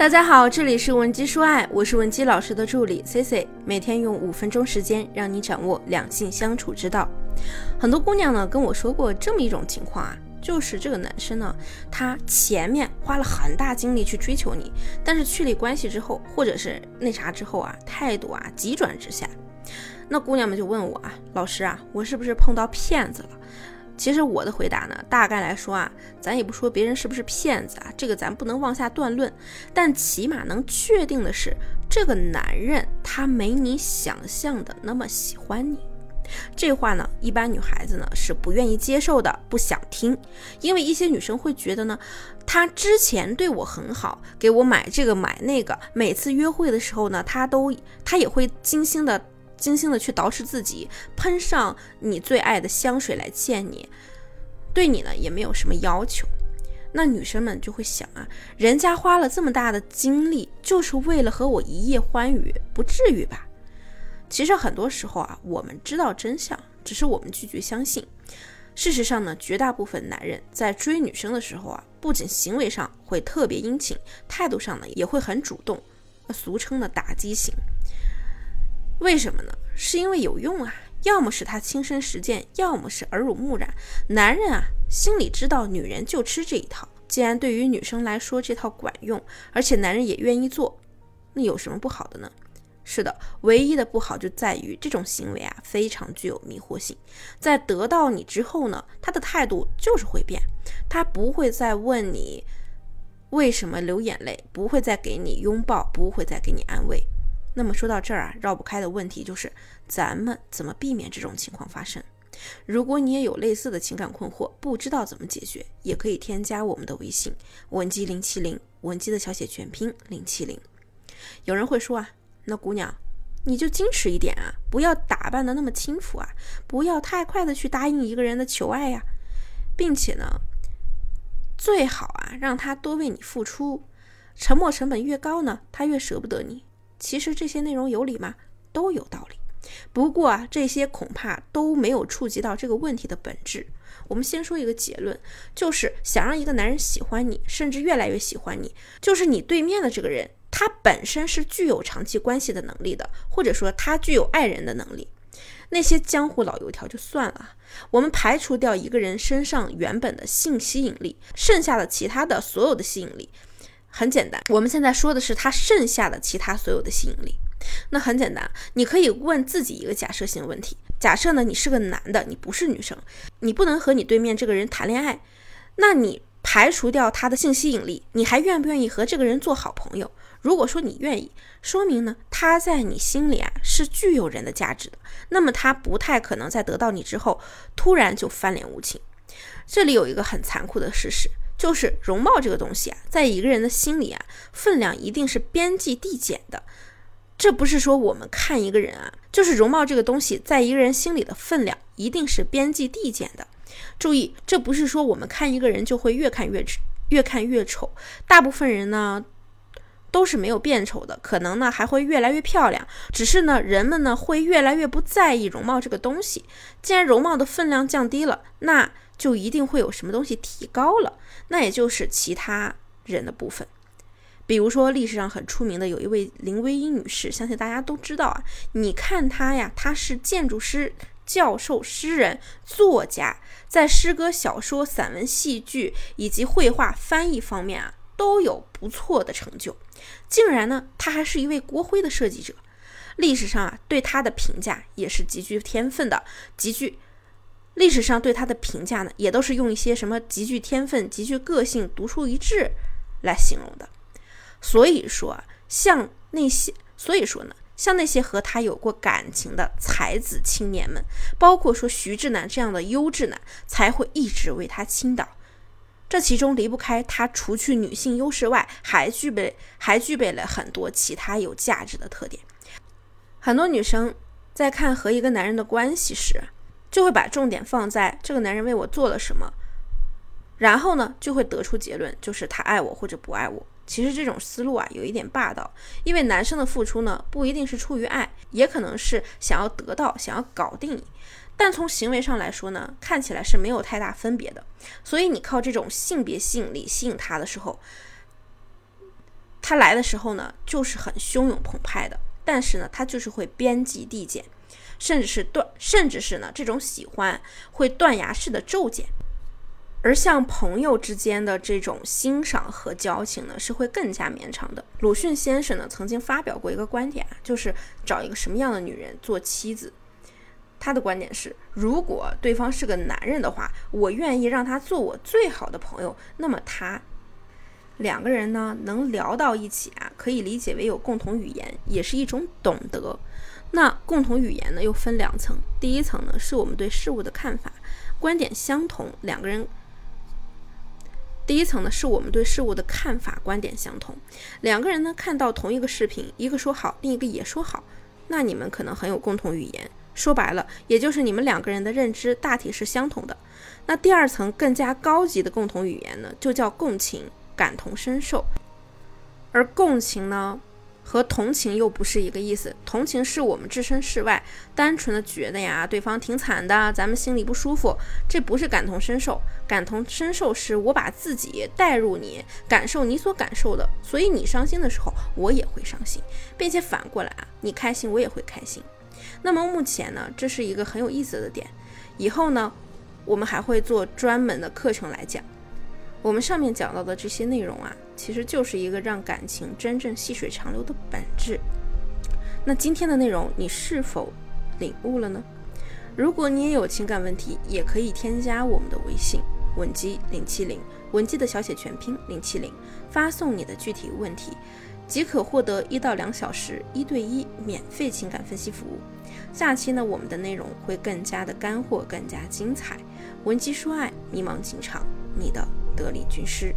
大家好，这里是文姬说爱，我是文姬老师的助理 C C，每天用五分钟时间让你掌握两性相处之道。很多姑娘呢跟我说过这么一种情况啊，就是这个男生呢，他前面花了很大精力去追求你，但是确立关系之后，或者是那啥之后啊，态度啊急转直下。那姑娘们就问我啊，老师啊，我是不是碰到骗子了？其实我的回答呢，大概来说啊，咱也不说别人是不是骗子啊，这个咱不能妄下断论。但起码能确定的是，这个男人他没你想象的那么喜欢你。这话呢，一般女孩子呢是不愿意接受的，不想听。因为一些女生会觉得呢，他之前对我很好，给我买这个买那个，每次约会的时候呢，他都他也会精心的。精心的去捯饬自己，喷上你最爱的香水来见你，对你呢也没有什么要求。那女生们就会想啊，人家花了这么大的精力，就是为了和我一夜欢愉，不至于吧？其实很多时候啊，我们知道真相，只是我们拒绝相信。事实上呢，绝大部分男人在追女生的时候啊，不仅行为上会特别殷勤，态度上呢也会很主动，俗称的打击型。为什么呢？是因为有用啊，要么是他亲身实践，要么是耳濡目染。男人啊，心里知道女人就吃这一套。既然对于女生来说这套管用，而且男人也愿意做，那有什么不好的呢？是的，唯一的不好就在于这种行为啊，非常具有迷惑性。在得到你之后呢，他的态度就是会变，他不会再问你为什么流眼泪，不会再给你拥抱，不会再给你安慰。那么说到这儿啊，绕不开的问题就是，咱们怎么避免这种情况发生？如果你也有类似的情感困惑，不知道怎么解决，也可以添加我们的微信文姬零七零，文姬的小写全拼零七零。有人会说啊，那姑娘你就矜持一点啊，不要打扮的那么轻浮啊，不要太快的去答应一个人的求爱呀，并且呢，最好啊让他多为你付出，沉默成本越高呢，他越舍不得你。其实这些内容有理吗？都有道理。不过啊，这些恐怕都没有触及到这个问题的本质。我们先说一个结论，就是想让一个男人喜欢你，甚至越来越喜欢你，就是你对面的这个人，他本身是具有长期关系的能力的，或者说他具有爱人的能力。那些江湖老油条就算了，我们排除掉一个人身上原本的性吸引力，剩下的其他的所有的吸引力。很简单，我们现在说的是他剩下的其他所有的吸引力。那很简单，你可以问自己一个假设性问题：假设呢，你是个男的，你不是女生，你不能和你对面这个人谈恋爱，那你排除掉他的性吸引力，你还愿不愿意和这个人做好朋友？如果说你愿意，说明呢，他在你心里啊是具有人的价值的，那么他不太可能在得到你之后突然就翻脸无情。这里有一个很残酷的事实。就是容貌这个东西啊，在一个人的心里啊，分量一定是边际递减的。这不是说我们看一个人啊，就是容貌这个东西，在一个人心里的分量一定是边际递减的。注意，这不是说我们看一个人就会越看越越看越丑。大部分人呢，都是没有变丑的，可能呢还会越来越漂亮。只是呢，人们呢会越来越不在意容貌这个东西。既然容貌的分量降低了，那就一定会有什么东西提高了，那也就是其他人的部分。比如说历史上很出名的有一位林徽因女士，相信大家都知道啊。你看她呀，她是建筑师、教授、诗人、作家，在诗歌、小说、散文、戏剧以及绘画、翻译方面啊，都有不错的成就。竟然呢，她还是一位国徽的设计者。历史上啊，对她的评价也是极具天分的，极具。历史上对他的评价呢，也都是用一些什么极具天分、极具个性、独树一帜来形容的。所以说，像那些，所以说呢，像那些和他有过感情的才子青年们，包括说徐志南这样的优质男，才会一直为他倾倒。这其中离不开他除去女性优势外，还具备还具备了很多其他有价值的特点。很多女生在看和一个男人的关系时，就会把重点放在这个男人为我做了什么，然后呢，就会得出结论，就是他爱我或者不爱我。其实这种思路啊，有一点霸道，因为男生的付出呢，不一定是出于爱，也可能是想要得到、想要搞定你。但从行为上来说呢，看起来是没有太大分别的。所以你靠这种性别吸引力吸引他的时候，他来的时候呢，就是很汹涌澎湃的，但是呢，他就是会边际递减，甚至是断，甚至是呢，这种喜欢会断崖式的骤减。而像朋友之间的这种欣赏和交情呢，是会更加绵长的。鲁迅先生呢，曾经发表过一个观点啊，就是找一个什么样的女人做妻子。他的观点是，如果对方是个男人的话，我愿意让他做我最好的朋友。那么他两个人呢，能聊到一起啊，可以理解为有共同语言，也是一种懂得。那共同语言呢，又分两层。第一层呢，是我们对事物的看法，观点相同，两个人。第一层呢，是我们对事物的看法、观点相同。两个人呢，看到同一个视频，一个说好，另一个也说好，那你们可能很有共同语言。说白了，也就是你们两个人的认知大体是相同的。那第二层更加高级的共同语言呢，就叫共情、感同身受。而共情呢？和同情又不是一个意思。同情是我们置身事外，单纯的觉得呀，对方挺惨的，咱们心里不舒服，这不是感同身受。感同身受是我把自己带入你，感受你所感受的，所以你伤心的时候，我也会伤心，并且反过来啊，你开心，我也会开心。那么目前呢，这是一个很有意思的点，以后呢，我们还会做专门的课程来讲。我们上面讲到的这些内容啊，其实就是一个让感情真正细水长流的本质。那今天的内容你是否领悟了呢？如果你也有情感问题，也可以添加我们的微信文姬零七零，文姬的小写全拼零七零，发送你的具体问题，即可获得一到两小时一对一免费情感分析服务。下期呢，我们的内容会更加的干货，更加精彩。文姬说爱，迷茫情场，你的。得力军师。